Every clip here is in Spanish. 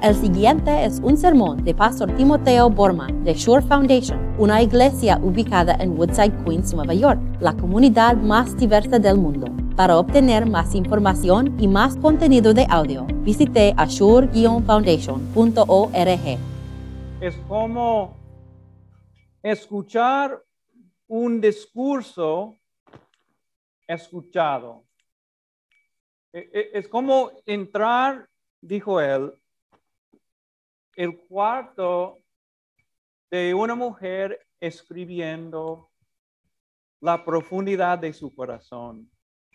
El siguiente es un sermón de Pastor Timoteo Borman de Shore Foundation, una iglesia ubicada en Woodside, Queens, Nueva York, la comunidad más diversa del mundo. Para obtener más información y más contenido de audio, visite ashore-foundation.org. Es como escuchar un discurso escuchado. E- e- Es como entrar, dijo él, el cuarto de una mujer escribiendo la profundidad de su corazón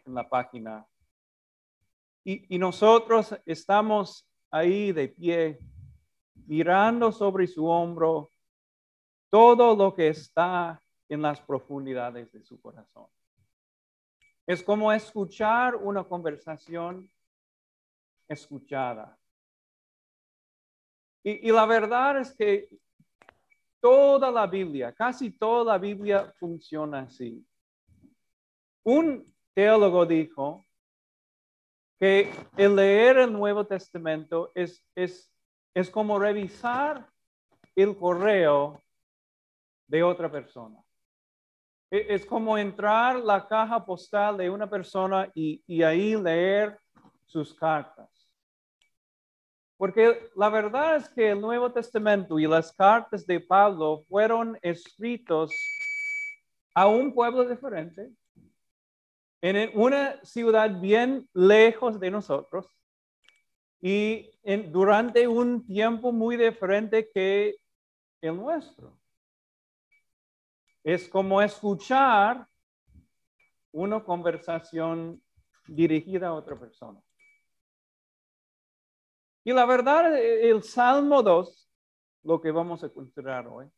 en la página. Y, nosotros estamos ahí de pie, mirando sobre su hombro todo lo que está en las profundidades de su corazón. Es como escuchar una conversación escuchada. Y, la verdad es que toda la Biblia, casi toda la Biblia funciona así. Un teólogo dijo que el leer el Nuevo Testamento es, es, es como revisar el correo de otra persona. E- Es como entrar la caja postal de una persona y, y ahí leer sus cartas. Porque la verdad es que el Nuevo Testamento y las cartas de Pablo fueron escritos a un pueblo diferente, en una ciudad bien lejos de nosotros y en- durante un tiempo muy diferente que el nuestro. Es como escuchar una conversación dirigida a otra persona. Y la verdad, eh, el Salmo 2, lo que vamos a considerar hoy,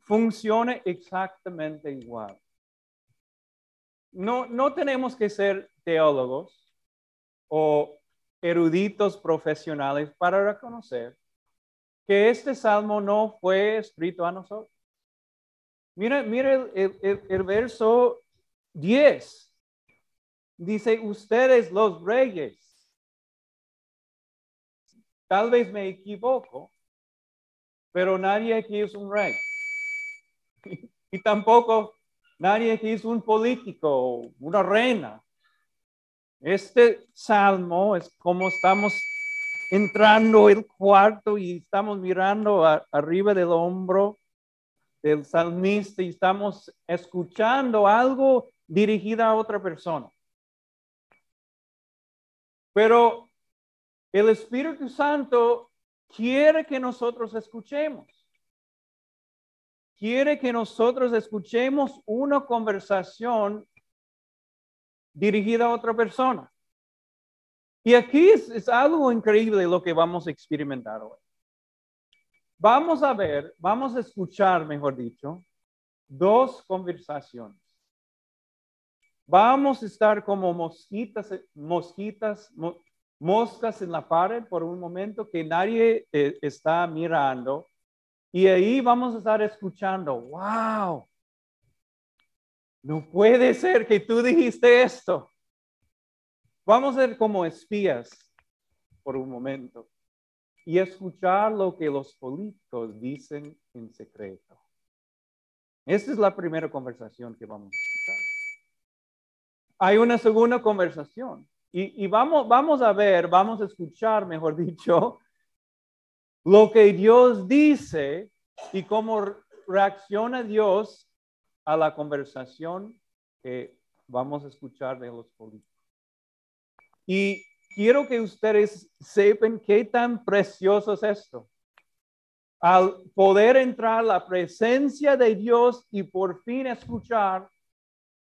funciona exactamente igual. No, no tenemos que ser teólogos o eruditos profesionales para reconocer que este salmo no fue escrito a nosotros. Mira, mira el, el- el- verso 10. Dice, ustedes los reyes. Tal vez me equivoco, pero nadie aquí es un rey. y tampoco nadie aquí es un político una reina. Este salmo es como estamos entrando el cuarto y estamos mirando arriba del hombro del salmista y estamos escuchando algo dirigido a otra persona. Pero el Espíritu Santo quiere que nosotros escuchemos. Quiere que nosotros escuchemos una conversación dirigida a otra persona. Y aquí es, algo increíble lo que vamos a experimentar hoy. Vamos a ver, vamos a escuchar, mejor dicho, dos conversaciones. Vamos a estar como mosquitas, mosquitas, mo- moscas en la pared por un momento que nadie eh, está mirando. Y ahí vamos a estar escuchando, wow, no puede ser que tú dijiste esto. Vamos a ser como espías por un momento y escuchar lo que los políticos dicen en secreto. Esta es la primera conversación que vamos a escuchar. Hay una segunda conversación y, vamos, vamos a ver, vamos a escuchar, mejor dicho, lo que Dios dice y cómo reacciona Dios a la conversación que vamos a escuchar de los políticos. Y quiero que ustedes sepan qué tan precioso es esto. Al poder entrar a la presencia de Dios y por fin escuchar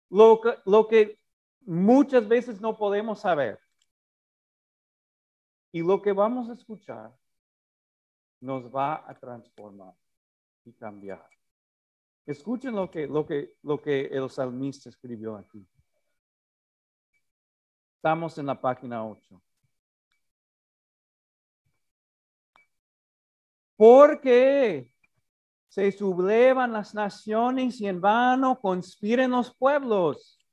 lo que, lo que muchas veces no podemos saber. Y lo que vamos a escuchar nos va a transformar y cambiar. Escuchen lo que, lo que, lo que el salmista escribió aquí. Estamos en la página 8. Porque se sublevan las naciones y en vano conspiren los pueblos.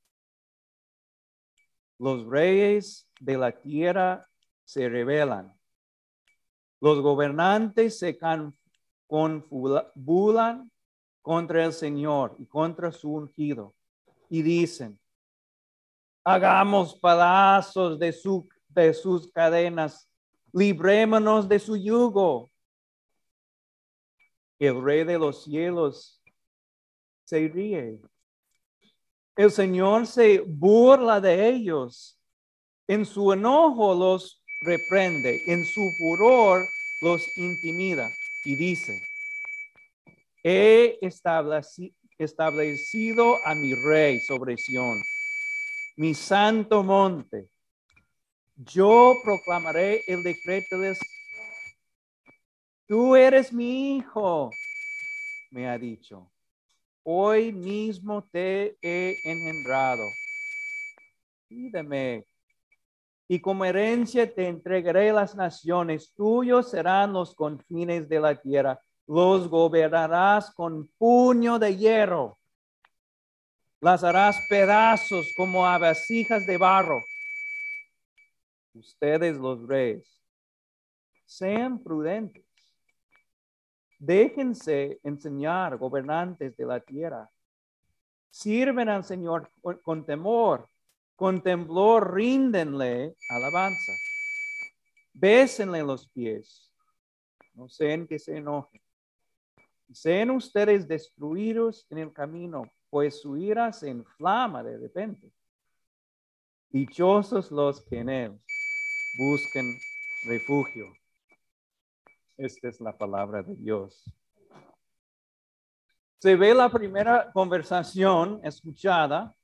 Los reyes de la tierra se rebelan. Los gobernantes se confulan contra el Señor y contra su ungido y dicen, hagamos pedazos de, su, de sus cadenas, librémonos de su yugo. El rey de los cielos se ríe. El Señor se burla de ellos. En su enojo los reprende, en su furor los intimida y dice, he estableci- establecido a mi rey sobre Sión, mi santo monte. Yo proclamaré el decreto de Tú eres mi hijo, me ha dicho. Hoy mismo te he engendrado. Pídeme, y como herencia te entregaré las naciones. Tuyos serán los confines de la tierra. Los gobernarás con puño de hierro. Las harás pedazos como a vasijas de barro. Ustedes los reyes, sean prudentes. Déjense enseñar, gobernantes de la tierra. Sirven al Señor con, temor, con temblor, ríndenle alabanza. Bésenle los pies. No sean que se enojen. Sean ustedes destruidos en el camino, pues su ira se inflama de repente. Dichosos los que en él busquen refugio. Esta es la palabra de Dios. Se ve la primera conversación escuchada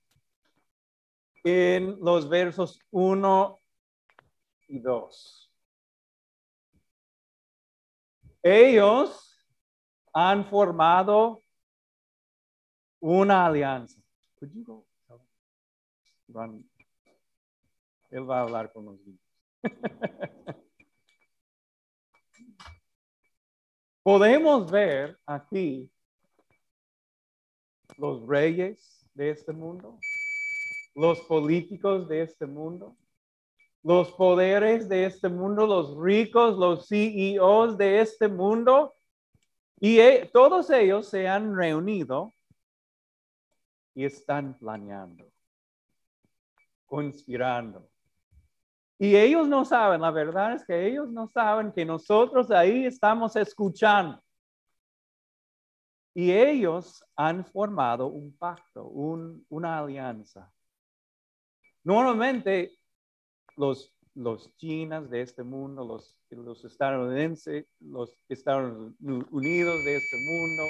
en los versos 1 y 2. Ellos han formado una alianza. Él va a hablar con los niños. Podemos ver aquí los reyes de este mundo, los políticos de este mundo, los poderes de este mundo, los ricos, los CEOs de este mundo, y eh, todos ellos se han reunido y están planeando, conspirando. Y ellos no saben, la verdad es que ellos no saben que nosotros ahí estamos escuchando. Y ellos han formado un pacto, un- una alianza. Normalmente los, los chinas de este mundo, los, los estadounidenses, los Estados Unidos de este mundo,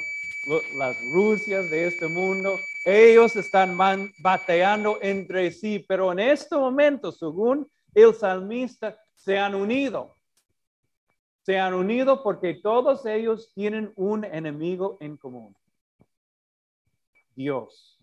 lo- las Rusias de este mundo, ellos están man- bateando entre sí, pero en este momento, según el salmista, se han unido. Se han unido porque todos ellos tienen un enemigo en común. Dios.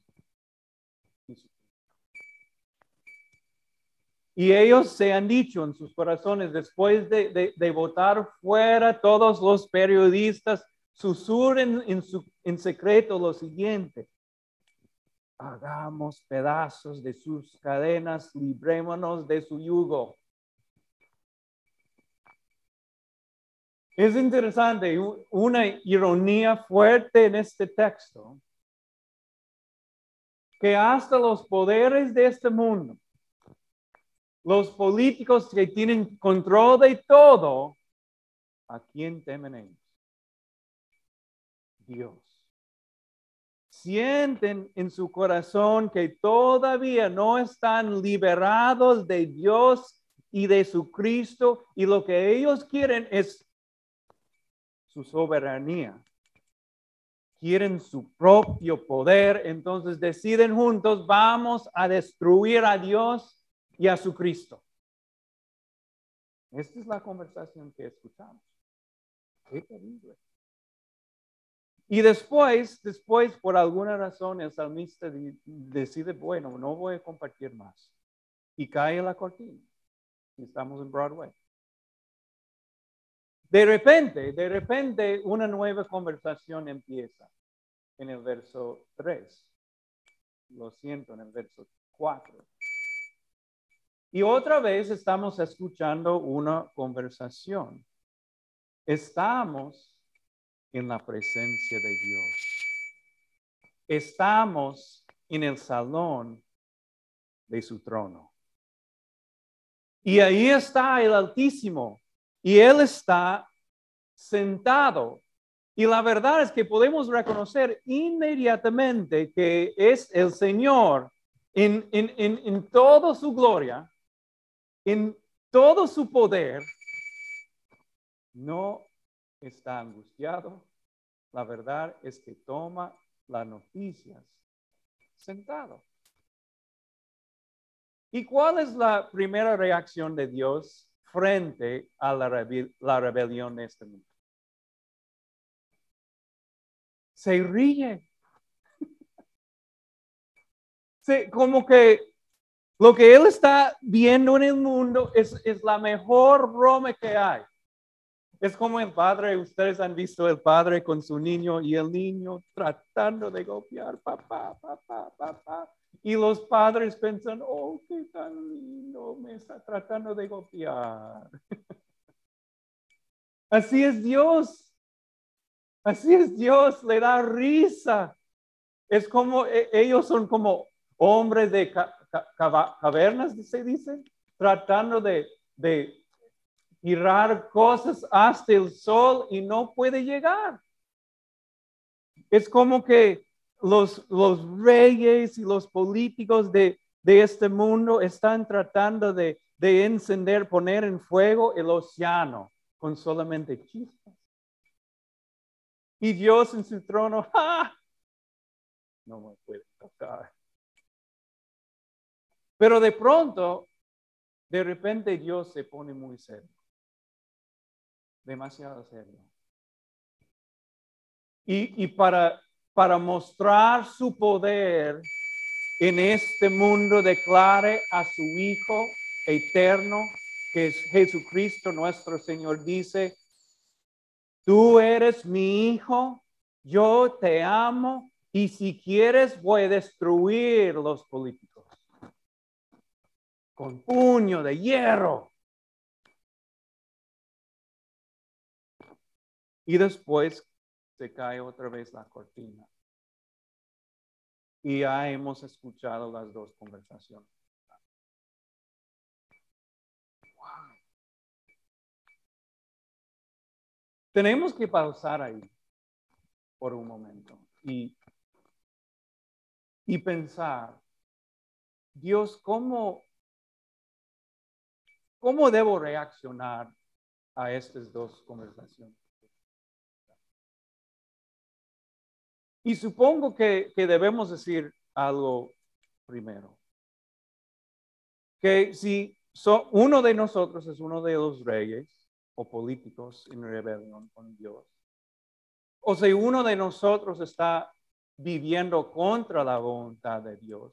Y ellos se han dicho en sus corazones, después de, de- votar fuera todos los periodistas, susurren en, su, en secreto lo siguiente. Hagamos pedazos de sus cadenas, librémonos de su yugo. Es interesante, una ironía fuerte en este texto, que hasta los poderes de este mundo, los políticos que tienen control de todo, ¿a quién temen ellos? Dios. Sienten en su corazón que todavía no están liberados de Dios y de su Cristo y lo que ellos quieren es su soberanía. Quieren su propio poder, entonces deciden juntos, vamos a destruir a Dios y a su Cristo. Esta es la conversación que escuchamos. Qué terrible. Y después, después, por alguna razón, el salmista decide, bueno, no voy a compartir más. Y cae la cortina. Estamos en Broadway. De repente, de repente, una nueva conversación empieza en el verso 3. Lo siento, en el verso 4. Y otra vez estamos escuchando una conversación. Estamos en la presencia de Dios. Estamos en el salón de su trono. Y ahí está el Altísimo. Y Él está sentado. Y la verdad es que podemos reconocer inmediatamente que es el Señor en, en, en, en toda su gloria, en todo su poder, no está angustiado. La verdad es que toma las noticias sentado. ¿Y cuál es la primera reacción de Dios frente a la, rebelión de este mundo? Se ríe. como que lo que él está viendo en el mundo es, es la mejor broma que hay. Es como el padre, ustedes han visto el padre con su niño y el niño tratando de golpear, papá, papá, papá. Y los padres piensan, oh, qué tan lindo, me está tratando de golpear. Así es Dios. Así es Dios, le da risa. Es como, e, ellos son como hombres de cavernas, se dice, tratando de, de tirar cosas hasta el sol y no puede llegar. Es como que los, los reyes y los políticos de, este mundo están tratando de, de encender, poner en fuego el océano con solamente chispas. Y Dios en su trono, ¡ah! no me puede tocar. Pero de pronto, de repente Dios se pone muy serio demasiado serio. Y, para, para mostrar su poder en este mundo, declare a su Hijo eterno, que es Jesucristo nuestro Señor, dice, tú eres mi Hijo, yo te amo, y si quieres voy a destruir los políticos con puño de hierro. Y después se cae otra vez la cortina. Y ya hemos escuchado las dos conversaciones. Tenemos que pausar ahí por un momento y, y pensar, Dios, ¿cómo, ¿cómo debo reaccionar a estas dos conversaciones? Y supongo que, debemos decir algo primero. Que si uno de nosotros es uno de los reyes o políticos en rebelión con Dios, o si uno de nosotros está viviendo contra la voluntad de Dios,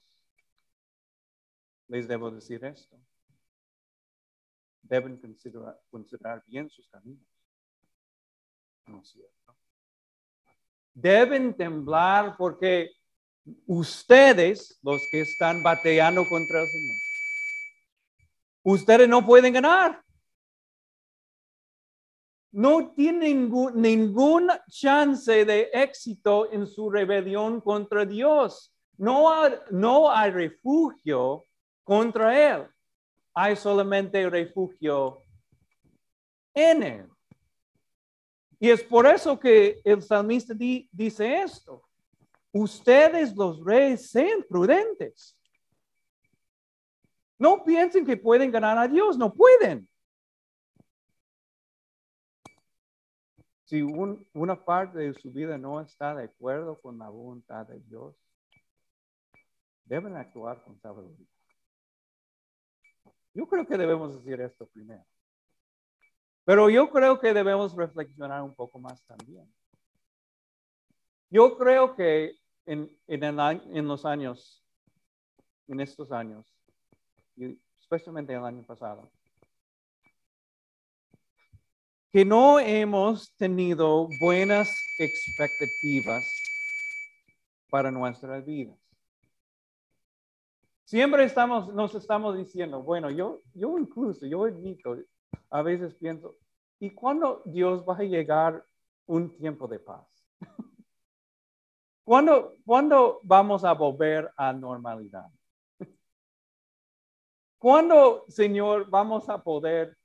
les debo decir esto. Deben considerar, considerar bien sus caminos. ¿No es cierto? Deben temblar porque ustedes, los que están bateando contra el Señor, ustedes no pueden ganar. No tienen ningún, ninguna chance de éxito en su rebelión contra Dios. No no hay refugio contra Él. Hay solamente refugio en Él. Y es por eso que el salmista dice esto. Ustedes los reyes sean prudentes. No piensen que pueden ganar a Dios, no pueden. Si una parte de su vida no está de acuerdo con la voluntad de Dios, deben actuar con sabiduría. Yo creo que debemos decir esto primero. Pero yo creo que debemos reflexionar un poco más también. Yo creo que en, en, los años, en estos años, y especialmente el año pasado, que no hemos tenido buenas expectativas para nuestras vidas. Siempre estamos, nos estamos diciendo, bueno, yo, yo incluso, yo admito, a veces pienso, ¿y cuándo Dios va a llegar un tiempo de paz? ¿Cuándo, ¿Cuándo vamos a volver a normalidad? ¿Cuándo, Señor, vamos a poder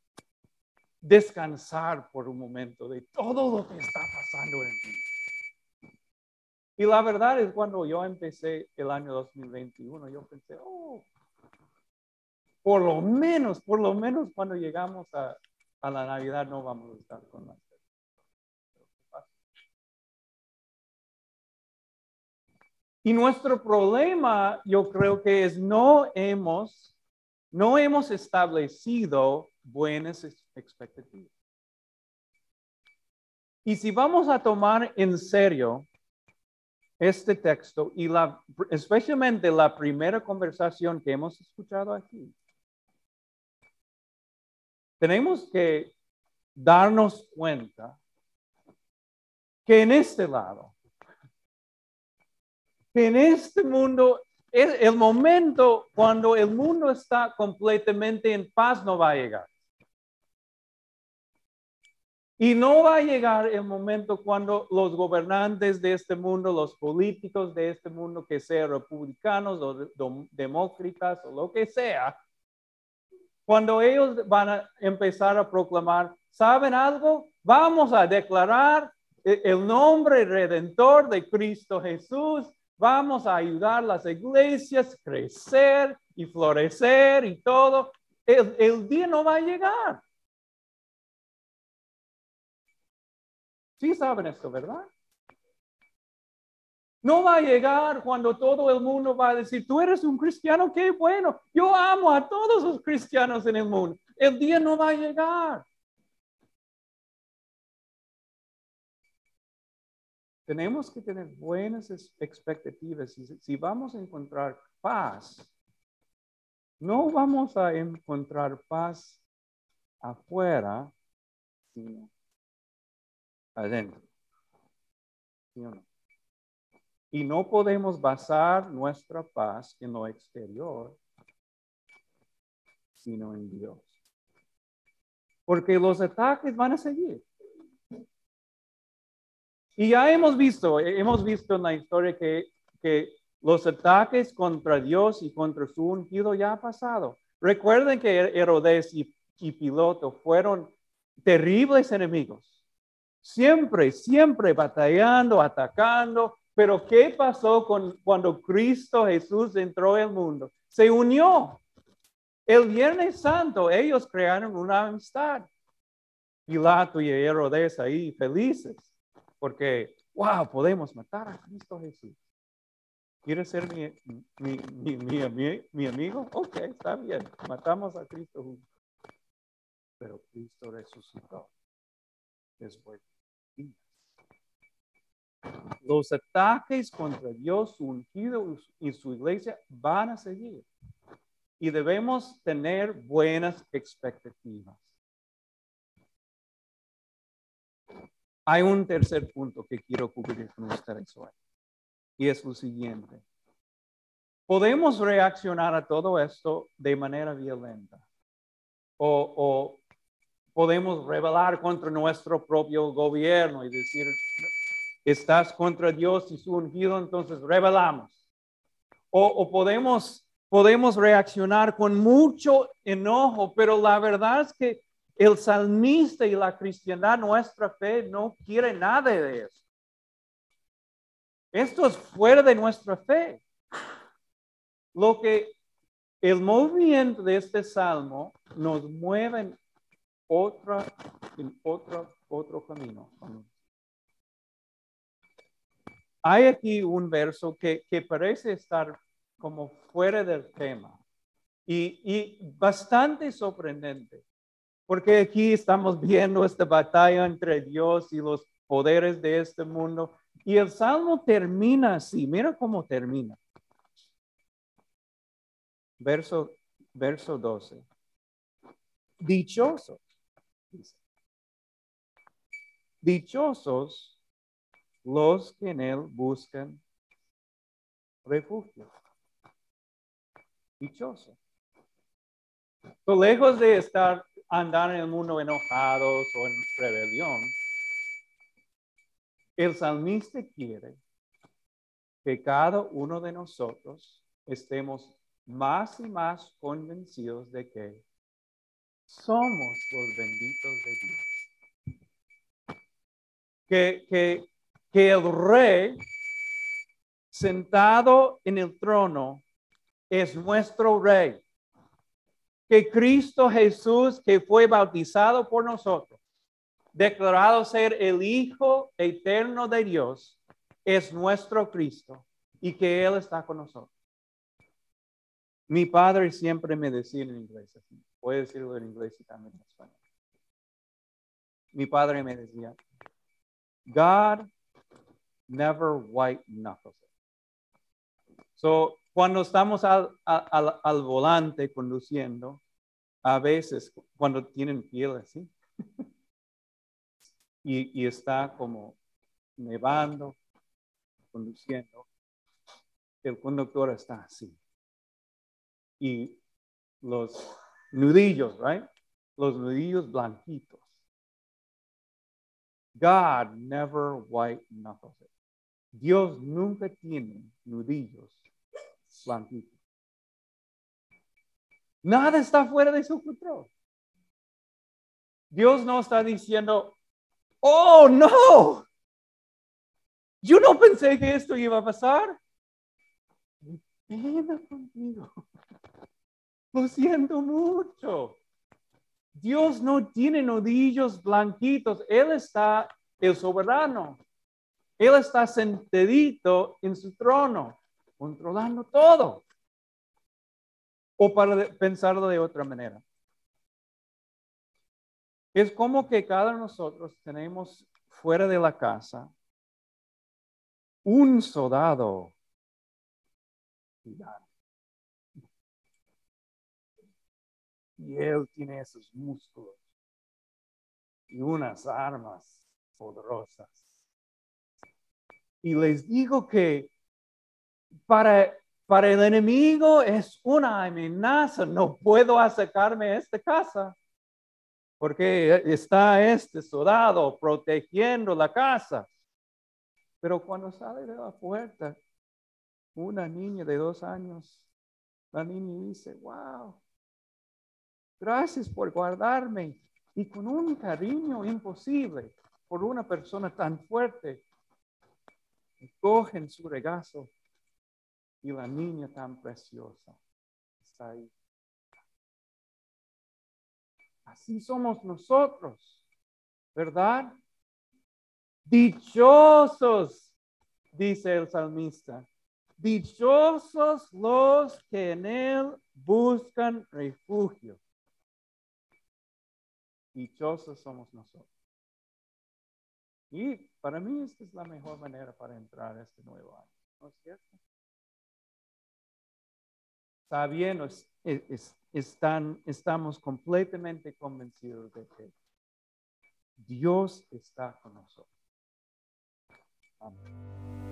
descansar por un momento de todo lo que está pasando en mí? Y la verdad es cuando yo empecé el año 2021, yo pensé, oh, por lo menos, por lo menos cuando llegamos a, a la Navidad no vamos a estar con las Y nuestro problema, yo creo que es no hemos, no hemos establecido buenas expectativas. Y si vamos a tomar en serio este texto y la, especialmente la primera conversación que hemos escuchado aquí, tenemos que darnos cuenta que en este lado en este mundo, es el momento cuando el mundo está completamente en paz no va a llegar. Y no va a llegar el momento cuando los gobernantes de este mundo, los políticos de este mundo, que sean republicanos o demócratas o lo que sea, cuando ellos van a empezar a proclamar, ¿saben algo? Vamos a declarar el nombre redentor de Cristo Jesús Vamos a ayudar las iglesias a crecer y florecer y todo. El día no va a llegar. Sí saben esto, ¿verdad? No va a llegar cuando todo el mundo va a decir, tú eres un cristiano, qué bueno. Yo amo a todos los cristianos en el mundo. El día no va a llegar. Tenemos que tener buenas expectativas. Si, vamos a encontrar paz, no vamos a encontrar paz afuera, sino adentro. Y no podemos basar nuestra paz en lo exterior, sino en Dios. Porque los ataques van a seguir. Y ya hemos visto, hemos visto en la historia que, que los ataques contra Dios y contra su ungido ya ha pasado. Recuerden que Herodes y, y Piloto fueron terribles enemigos. Siempre, siempre batallando, atacando. Pero ¿qué pasó con, cuando Cristo Jesús entró al mundo? Se unió. El Viernes Santo ellos crearon una amistad. Pilato y Herodes ahí felices porque, wow, podemos matar a Cristo Jesús. ¿Quieres ser mi, mi, mi, mi, amigo? Ok, está bien. Matamos a Cristo Jesús. Pero Cristo resucitó. Después. Los ataques contra Dios, ungido y su iglesia van a seguir. Y debemos tener buenas expectativas. Hay un tercer punto que quiero cubrir con ustedes hoy. Y es lo siguiente. Podemos reaccionar a todo esto de manera violenta. O, podemos rebelar contra nuestro propio gobierno y decir, estás contra Dios y su ungido, entonces rebelamos. O, podemos, podemos reaccionar con mucho enojo, pero la verdad es que el salmista y la cristiandad, nuestra fe, no quiere nada de eso. Esto es fuera de nuestra fe. Lo que el movimiento de este salmo nos mueve en, otra, otro, otro camino. Hay aquí un verso que, que parece estar como fuera del tema y, y bastante sorprendente. Porque aquí estamos viendo esta batalla entre Dios y los poderes de este mundo. Y el salmo termina así. Mira cómo termina. Verso, verso 12. Dichosos. Dichosos los que en él buscan refugio. Dichosos. lejos de estar andar en el mundo enojados o en rebelión. El salmista quiere que cada uno de nosotros estemos más y más convencidos de que somos los benditos de Dios. Que, que, que el rey sentado en el trono es nuestro rey. Que Cristo Jesús, que fue bautizado por nosotros, declarado ser el Hijo eterno de Dios, es nuestro Cristo y que Él está con nosotros. Mi padre siempre me decía en inglés, voy a decirlo en inglés y también en español. Mi padre me decía, God never white knuckles So, cuando estamos al, al, al, volante conduciendo, a veces cuando tienen piel así, y, y está como nevando, conduciendo, el conductor está así. Y los nudillos, right? Los nudillos blanquitos. God never white knuckles it. Dios nunca tiene nudillos blanquitos. Nada está fuera de su control. Dios no está diciendo, oh no, yo no pensé que esto iba a pasar. Pena conmigo. Lo siento mucho. Dios no tiene nudillos blanquitos. Él está el soberano. Él está sentadito en su trono, controlando todo. O para pensarlo de otra manera. Es como que cada uno de nosotros tenemos fuera de la casa un soldado y él tiene esos músculos y unas armas poderosas. Y les digo que para, para el enemigo es una amenaza. No puedo acercarme a esta casa porque está este soldado protegiendo la casa. Pero cuando sale de la puerta, una niña de dos años, la niña dice, wow, gracias por guardarme. Y con un cariño imposible por una persona tan fuerte, cogen su regazo y la niña tan preciosa está ahí. Así somos nosotros, ¿verdad? Dichosos, dice el salmista. Dichosos los que en él buscan refugio. Dichosos somos nosotros. Y para mí esta es la mejor manera para entrar a este nuevo año. ¿No es cierto? Está bien, estamos completamente convencidos de que Dios está con nosotros. Amém.